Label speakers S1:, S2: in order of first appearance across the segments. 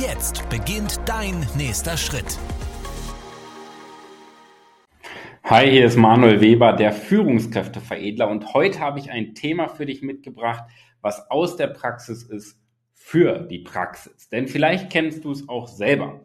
S1: Jetzt beginnt dein nächster Schritt.
S2: Hi, hier ist Manuel Weber, der Führungskräfteveredler und heute habe ich ein Thema für dich mitgebracht, was aus der Praxis ist für die Praxis. Denn vielleicht kennst du es auch selber.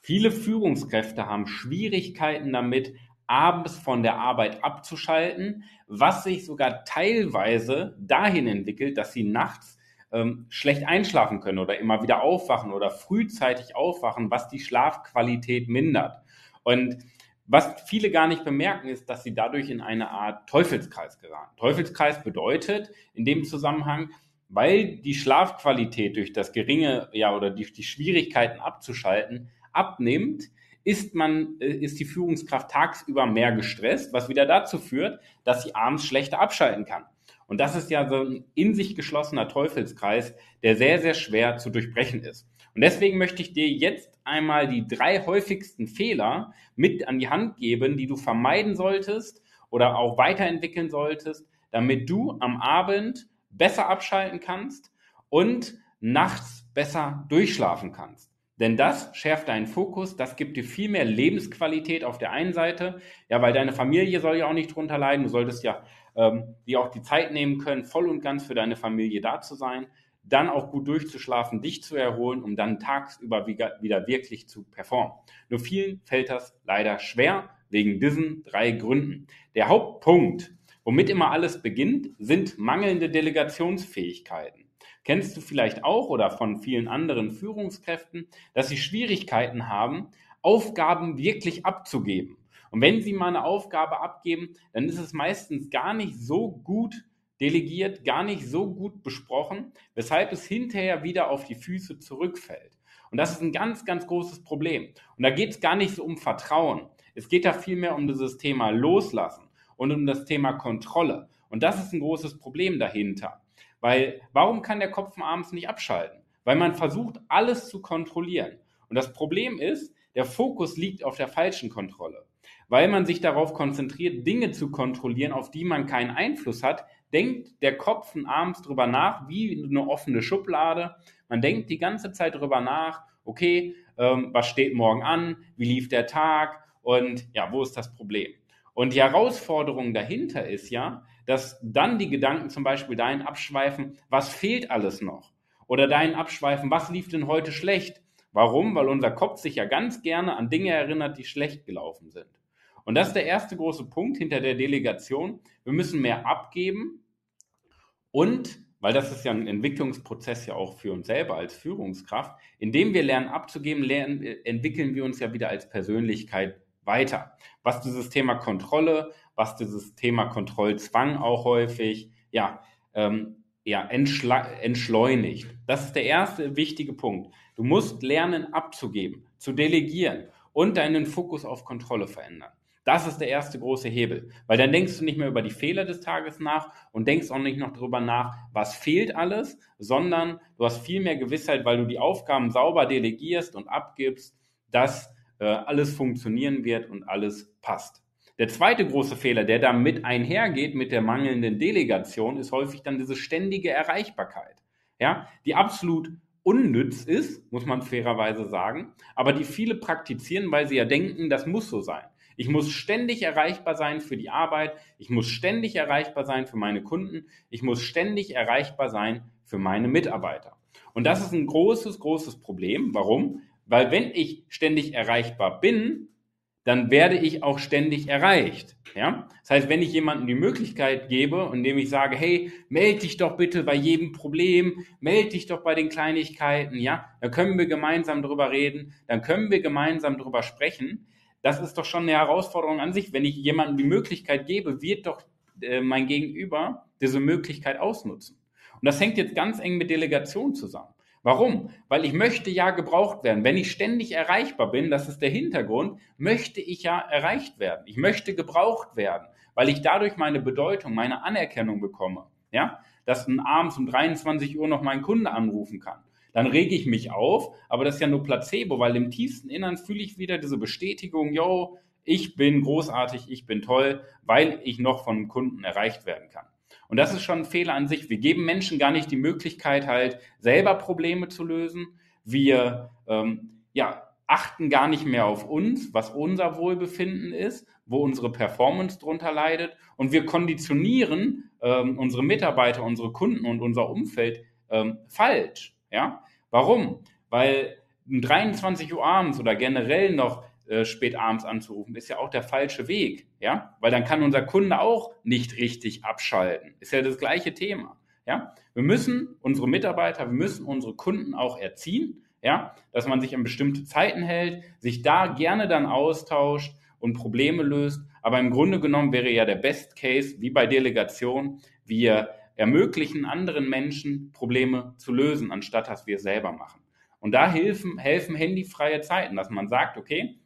S2: Viele Führungskräfte haben Schwierigkeiten damit, abends von der Arbeit abzuschalten, was sich sogar teilweise dahin entwickelt, dass sie nachts ähm, schlecht einschlafen können oder immer wieder aufwachen oder frühzeitig aufwachen, was die Schlafqualität mindert. Und was viele gar nicht bemerken, ist, dass sie dadurch in eine Art Teufelskreis geraten. Teufelskreis bedeutet in dem Zusammenhang, weil die Schlafqualität durch das geringe, ja, oder die, die Schwierigkeiten abzuschalten abnimmt, ist man, äh, ist die Führungskraft tagsüber mehr gestresst, was wieder dazu führt, dass sie abends schlechter abschalten kann. Und das ist ja so ein in sich geschlossener Teufelskreis, der sehr, sehr schwer zu durchbrechen ist. Und deswegen möchte ich dir jetzt einmal die drei häufigsten Fehler mit an die Hand geben, die du vermeiden solltest oder auch weiterentwickeln solltest, damit du am Abend besser abschalten kannst und nachts besser durchschlafen kannst. Denn das schärft deinen Fokus, das gibt dir viel mehr Lebensqualität auf der einen Seite, ja, weil deine Familie soll ja auch nicht drunter leiden, du solltest ja ähm, dir auch die Zeit nehmen können, voll und ganz für deine Familie da zu sein, dann auch gut durchzuschlafen, dich zu erholen, um dann tagsüber wieder, wirklich zu performen. Nur vielen fällt das leider schwer, wegen diesen drei Gründen. Der Hauptpunkt, womit immer alles beginnt, sind mangelnde Delegationsfähigkeiten. Kennst du vielleicht auch oder von vielen anderen Führungskräften, dass sie Schwierigkeiten haben, Aufgaben wirklich abzugeben. Und wenn sie mal eine Aufgabe abgeben, dann ist es meistens gar nicht so gut delegiert, gar nicht so gut besprochen, weshalb es hinterher wieder auf die Füße zurückfällt. Und das ist ein ganz, ganz großes Problem. Und da geht es gar nicht so um Vertrauen. Es geht da vielmehr um dieses Thema Loslassen und um das Thema Kontrolle. Und das ist ein großes Problem dahinter. Weil warum kann der Kopf abends nicht abschalten? Weil man versucht, alles zu kontrollieren. Und das Problem ist, der Fokus liegt auf der falschen Kontrolle. Weil man sich darauf konzentriert, Dinge zu kontrollieren, auf die man keinen Einfluss hat, denkt der Kopf abends drüber nach, wie eine offene Schublade. Man denkt die ganze Zeit drüber nach, okay, ähm, was steht morgen an, wie lief der Tag und ja, wo ist das Problem? Und die Herausforderung dahinter ist ja, dass dann die Gedanken zum Beispiel dahin abschweifen, was fehlt alles noch? Oder dahin abschweifen, was lief denn heute schlecht? Warum? Weil unser Kopf sich ja ganz gerne an Dinge erinnert, die schlecht gelaufen sind. Und das ist der erste große Punkt hinter der Delegation. Wir müssen mehr abgeben und, weil das ist ja ein Entwicklungsprozess ja auch für uns selber als Führungskraft, indem wir lernen abzugeben, lernen, entwickeln wir uns ja wieder als Persönlichkeit weiter. Was dieses Thema Kontrolle, was dieses Thema Kontrollzwang auch häufig, ja, ähm, ja, entschleunigt. Das ist der erste wichtige Punkt. Du musst lernen abzugeben, zu delegieren und deinen Fokus auf Kontrolle verändern. Das ist der erste große Hebel, weil dann denkst du nicht mehr über die Fehler des Tages nach und denkst auch nicht noch darüber nach, was fehlt alles, sondern du hast viel mehr Gewissheit, weil du die Aufgaben sauber delegierst und abgibst, dass äh, alles funktionieren wird und alles passt. Der zweite große Fehler, der damit einhergeht mit der mangelnden Delegation, ist häufig dann diese ständige Erreichbarkeit, ja, die absolut unnütz ist, muss man fairerweise sagen, aber die viele praktizieren, weil sie ja denken, das muss so sein. Ich muss ständig erreichbar sein für die Arbeit, ich muss ständig erreichbar sein für meine Kunden, ich muss ständig erreichbar sein für meine Mitarbeiter. Und das ist ein großes, großes Problem. Warum? Weil wenn ich ständig erreichbar bin, dann werde ich auch ständig erreicht. Ja? Das heißt, wenn ich jemandem die Möglichkeit gebe, indem ich sage, hey, melde dich doch bitte bei jedem Problem, melde dich doch bei den Kleinigkeiten, ja, dann können wir gemeinsam drüber reden, dann können wir gemeinsam drüber sprechen. Das ist doch schon eine Herausforderung an sich. Wenn ich jemandem die Möglichkeit gebe, wird doch äh, mein Gegenüber diese Möglichkeit ausnutzen. Und das hängt jetzt ganz eng mit Delegation zusammen. Warum? Weil ich möchte ja gebraucht werden. Wenn ich ständig erreichbar bin, das ist der Hintergrund, möchte ich ja erreicht werden. Ich möchte gebraucht werden, weil ich dadurch meine Bedeutung, meine Anerkennung bekomme. Ja, dass ein abends um 23 Uhr noch mein Kunde anrufen kann. Dann rege ich mich auf, aber das ist ja nur Placebo, weil im tiefsten Innern fühle ich wieder diese Bestätigung, yo, ich bin großartig, ich bin toll, weil ich noch von einem Kunden erreicht werden kann. Und das ist schon ein Fehler an sich. Wir geben Menschen gar nicht die Möglichkeit, halt selber Probleme zu lösen. Wir ähm, ja, achten gar nicht mehr auf uns, was unser Wohlbefinden ist, wo unsere Performance drunter leidet. Und wir konditionieren ähm, unsere Mitarbeiter, unsere Kunden und unser Umfeld ähm, falsch. Ja? Warum? Weil um 23 Uhr abends oder generell noch äh, spät abends anzurufen, ist ja auch der falsche Weg, ja, weil dann kann unser Kunde auch nicht richtig abschalten. Ist ja das gleiche Thema, ja. Wir müssen unsere Mitarbeiter, wir müssen unsere Kunden auch erziehen, ja, dass man sich an bestimmte Zeiten hält, sich da gerne dann austauscht und Probleme löst. Aber im Grunde genommen wäre ja der Best Case, wie bei Delegation, wir ermöglichen anderen Menschen Probleme zu lösen, anstatt dass wir es selber machen. Und da helfen, helfen handyfreie Zeiten, dass man sagt, okay,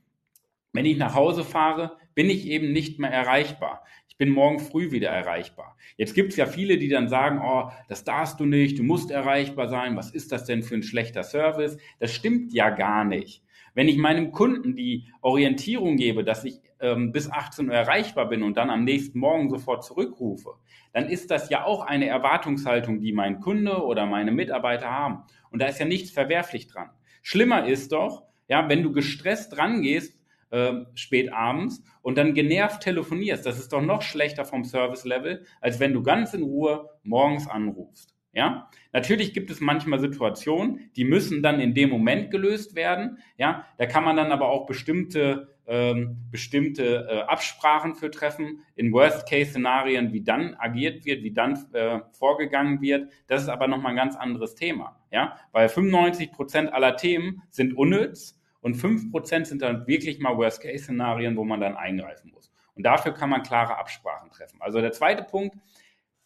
S2: wenn ich nach Hause fahre, bin ich eben nicht mehr erreichbar. Ich bin morgen früh wieder erreichbar. Jetzt gibt es ja viele, die dann sagen, oh, das darfst du nicht, du musst erreichbar sein, was ist das denn für ein schlechter Service? Das stimmt ja gar nicht. Wenn ich meinem Kunden die Orientierung gebe, dass ich ähm, bis 18 Uhr erreichbar bin und dann am nächsten Morgen sofort zurückrufe, dann ist das ja auch eine Erwartungshaltung, die mein Kunde oder meine Mitarbeiter haben. Und da ist ja nichts verwerflich dran. Schlimmer ist doch, ja, wenn du gestresst rangehst äh, spät abends und dann genervt telefonierst. Das ist doch noch schlechter vom Service-Level, als wenn du ganz in Ruhe morgens anrufst. Ja, natürlich gibt es manchmal Situationen, die müssen dann in dem Moment gelöst werden. Ja, da kann man dann aber auch bestimmte ähm, bestimmte äh, Absprachen für treffen in Worst-Case-Szenarien, wie dann agiert wird, wie dann äh, vorgegangen wird. Das ist aber nochmal ein ganz anderes Thema. Ja, weil 95 Prozent aller Themen sind unnütz und 5% sind dann wirklich mal Worst-Case-Szenarien, wo man dann eingreifen muss. Und dafür kann man klare Absprachen treffen. Also der zweite Punkt,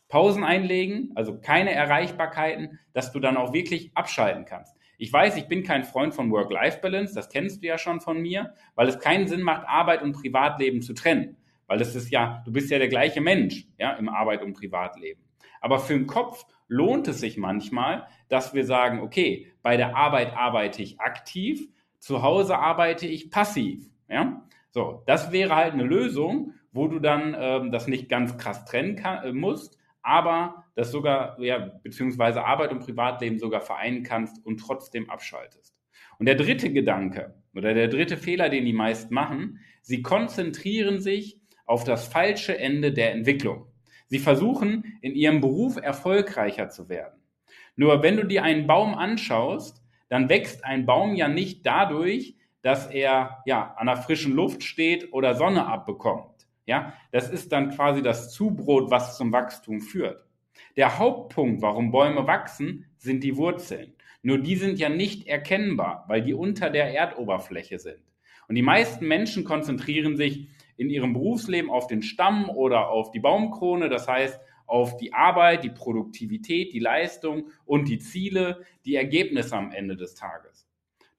S2: Pausen einlegen, also keine Erreichbarkeiten, dass du dann auch wirklich abschalten kannst. Ich weiß, ich bin kein Freund von Work-Life-Balance, das kennst du ja schon von mir, weil es keinen Sinn macht, Arbeit und Privatleben zu trennen. Weil das ist ja, du bist ja der gleiche Mensch, ja, im Arbeit und Privatleben. Aber für den Kopf lohnt es sich manchmal, dass wir sagen, okay, bei der Arbeit arbeite ich aktiv, zu Hause arbeite ich passiv. Ja? So, das wäre halt eine Lösung, wo du dann ähm, das nicht ganz krass trennen kann, äh, musst, aber das sogar, ja, beziehungsweise Arbeit und Privatleben sogar vereinen kannst und trotzdem abschaltest. Und der dritte Gedanke oder der dritte Fehler, den die meisten machen, sie konzentrieren sich auf das falsche Ende der Entwicklung. Sie versuchen, in ihrem Beruf erfolgreicher zu werden. Nur wenn du dir einen Baum anschaust, dann wächst ein Baum ja nicht dadurch, dass er ja an der frischen Luft steht oder Sonne abbekommt. Ja, das ist dann quasi das Zubrot, was zum Wachstum führt. Der Hauptpunkt, warum Bäume wachsen, sind die Wurzeln. Nur die sind ja nicht erkennbar, weil die unter der Erdoberfläche sind. Und die meisten Menschen konzentrieren sich in ihrem Berufsleben auf den Stamm oder auf die Baumkrone. Das heißt, auf die Arbeit, die Produktivität, die Leistung und die Ziele, die Ergebnisse am Ende des Tages.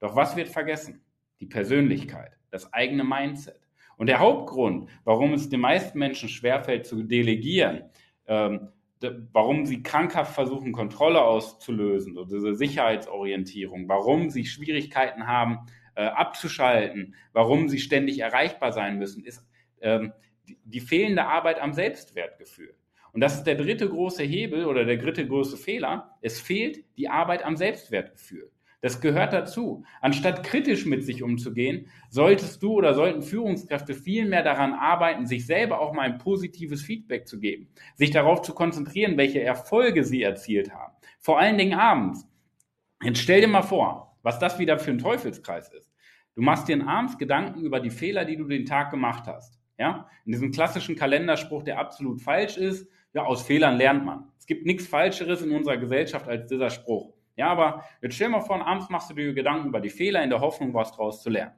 S2: Doch was wird vergessen? Die Persönlichkeit, das eigene Mindset. Und der Hauptgrund, warum es den meisten Menschen schwerfällt zu delegieren, ähm, warum sie krankhaft versuchen, Kontrolle auszulösen, so diese Sicherheitsorientierung, warum sie Schwierigkeiten haben, äh, abzuschalten, warum sie ständig erreichbar sein müssen, ist ähm, die, die fehlende Arbeit am Selbstwertgefühl. Und das ist der dritte große Hebel oder der dritte große Fehler. Es fehlt die Arbeit am Selbstwertgefühl. Das gehört dazu. Anstatt kritisch mit sich umzugehen, solltest du oder sollten Führungskräfte viel mehr daran arbeiten, sich selber auch mal ein positives Feedback zu geben, sich darauf zu konzentrieren, welche Erfolge sie erzielt haben. Vor allen Dingen abends. Jetzt stell dir mal vor, was das wieder für ein Teufelskreis ist. Du machst dir abends Gedanken über die Fehler, die du den Tag gemacht hast. Ja? In diesem klassischen Kalenderspruch, der absolut falsch ist, ja, aus Fehlern lernt man. Es gibt nichts Falscheres in unserer Gesellschaft als dieser Spruch. Ja, aber jetzt stell mal vor, abends machst du dir Gedanken über die Fehler in der Hoffnung, was daraus zu lernen.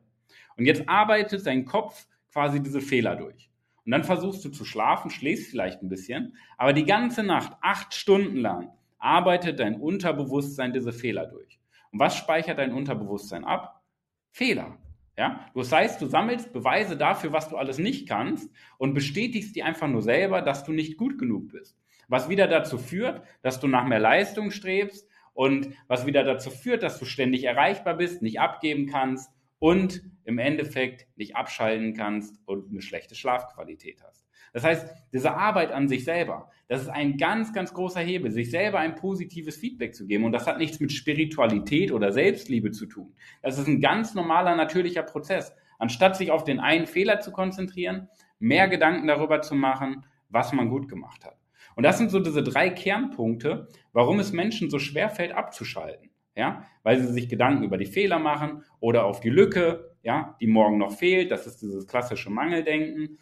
S2: Und jetzt arbeitet dein Kopf quasi diese Fehler durch. Und dann versuchst du zu schlafen, schläfst vielleicht ein bisschen, aber die ganze Nacht, acht Stunden lang, arbeitet dein Unterbewusstsein diese Fehler durch. Und was speichert dein Unterbewusstsein ab? Fehler. Ja, das heißt, du sammelst Beweise dafür, was du alles nicht kannst und bestätigst dir einfach nur selber, dass du nicht gut genug bist. Was wieder dazu führt, dass du nach mehr Leistung strebst und was wieder dazu führt, dass du ständig erreichbar bist, nicht abgeben kannst und im Endeffekt nicht abschalten kannst und eine schlechte Schlafqualität hast. Das heißt, diese Arbeit an sich selber, das ist ein ganz, ganz großer Hebel, sich selber ein positives Feedback zu geben. Und das hat nichts mit Spiritualität oder Selbstliebe zu tun. Das ist ein ganz normaler, natürlicher Prozess. Anstatt sich auf den einen Fehler zu konzentrieren, mehr Gedanken darüber zu machen, was man gut gemacht hat. Und das sind so diese drei Kernpunkte, warum es Menschen so schwer fällt, abzuschalten. Ja, weil sie sich Gedanken über die Fehler machen oder auf die Lücke, ja, die morgen noch fehlt. Das ist dieses klassische Mangeldenken.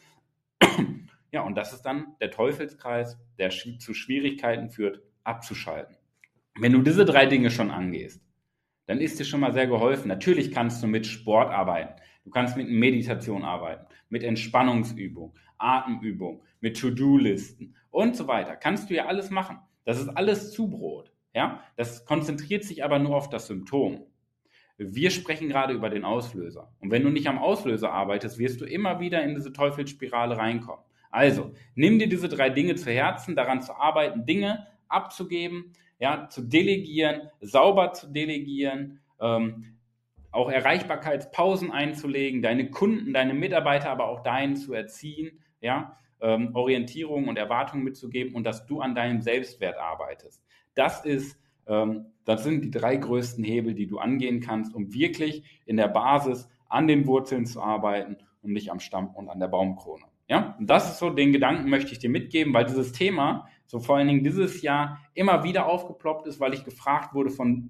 S2: Ja, und das ist dann der Teufelskreis, der zu Schwierigkeiten führt, abzuschalten. Wenn du diese drei Dinge schon angehst, dann ist dir schon mal sehr geholfen. Natürlich kannst du mit Sport arbeiten. Du kannst mit Meditation arbeiten, mit Entspannungsübung, Atemübung, mit To-Do-Listen und so weiter. Kannst du ja alles machen. Das ist alles Zubrot. Ja, das konzentriert sich aber nur auf das Symptom. Wir sprechen gerade über den Auslöser. Und wenn du nicht am Auslöser arbeitest, wirst du immer wieder in diese Teufelsspirale reinkommen. Also, nimm dir diese drei Dinge zu Herzen, daran zu arbeiten, Dinge abzugeben, ja, zu delegieren, sauber zu delegieren, ähm, auch Erreichbarkeitspausen einzulegen, deine Kunden, deine Mitarbeiter, aber auch deinen zu erziehen, ja, ähm, Orientierung und Erwartungen mitzugeben und dass du an deinem Selbstwert arbeitest. Das ist, ähm, das sind die drei größten Hebel, die du angehen kannst, um wirklich in der Basis an den Wurzeln zu arbeiten und nicht am Stamm und an der Baumkrone. Ja, und das ist so, den Gedanken möchte ich dir mitgeben, weil dieses Thema so vor allen Dingen dieses Jahr immer wieder aufgeploppt ist, weil ich gefragt wurde von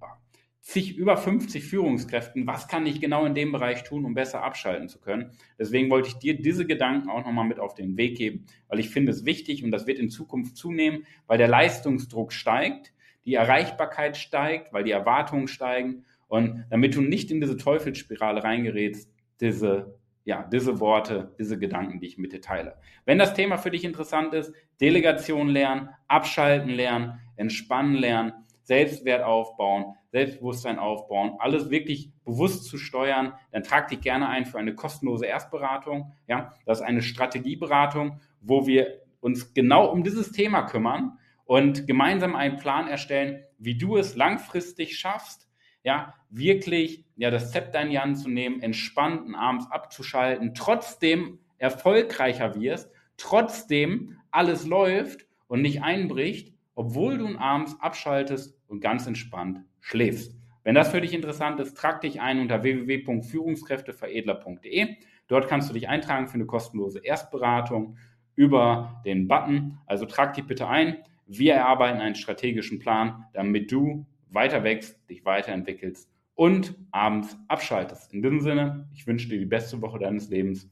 S2: zig über 50 Führungskräften, was kann ich genau in dem Bereich tun, um besser abschalten zu können. Deswegen wollte ich dir diese Gedanken auch nochmal mit auf den Weg geben, weil ich finde es wichtig und das wird in Zukunft zunehmen, weil der Leistungsdruck steigt, die Erreichbarkeit steigt, weil die Erwartungen steigen und damit du nicht in diese Teufelsspirale reingerätst, diese ja, diese Worte, diese Gedanken, die ich mit dir teile. Wenn das Thema für dich interessant ist, Delegation lernen, abschalten lernen, entspannen lernen, Selbstwert aufbauen, Selbstbewusstsein aufbauen, alles wirklich bewusst zu steuern, dann trag dich gerne ein für eine kostenlose Erstberatung. Ja, das ist eine Strategieberatung, wo wir uns genau um dieses Thema kümmern und gemeinsam einen Plan erstellen, wie du es langfristig schaffst, ja, wirklich ja, das Zepter in die Hand zu nehmen, entspannt abends abzuschalten, trotzdem erfolgreicher wirst, trotzdem alles läuft und nicht einbricht, obwohl du abends abschaltest und ganz entspannt schläfst. Wenn das für dich interessant ist, trag dich ein unter www.führungskräfteveredler.de. Dort kannst du dich eintragen für eine kostenlose Erstberatung über den Button. Also trag dich bitte ein. Wir erarbeiten einen strategischen Plan, damit du weiter wächst, dich weiterentwickelst und abends abschaltest. In diesem Sinne, ich wünsche dir die beste Woche deines Lebens.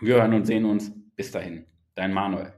S2: Wir hören und sehen uns. Bis dahin, dein Manuel.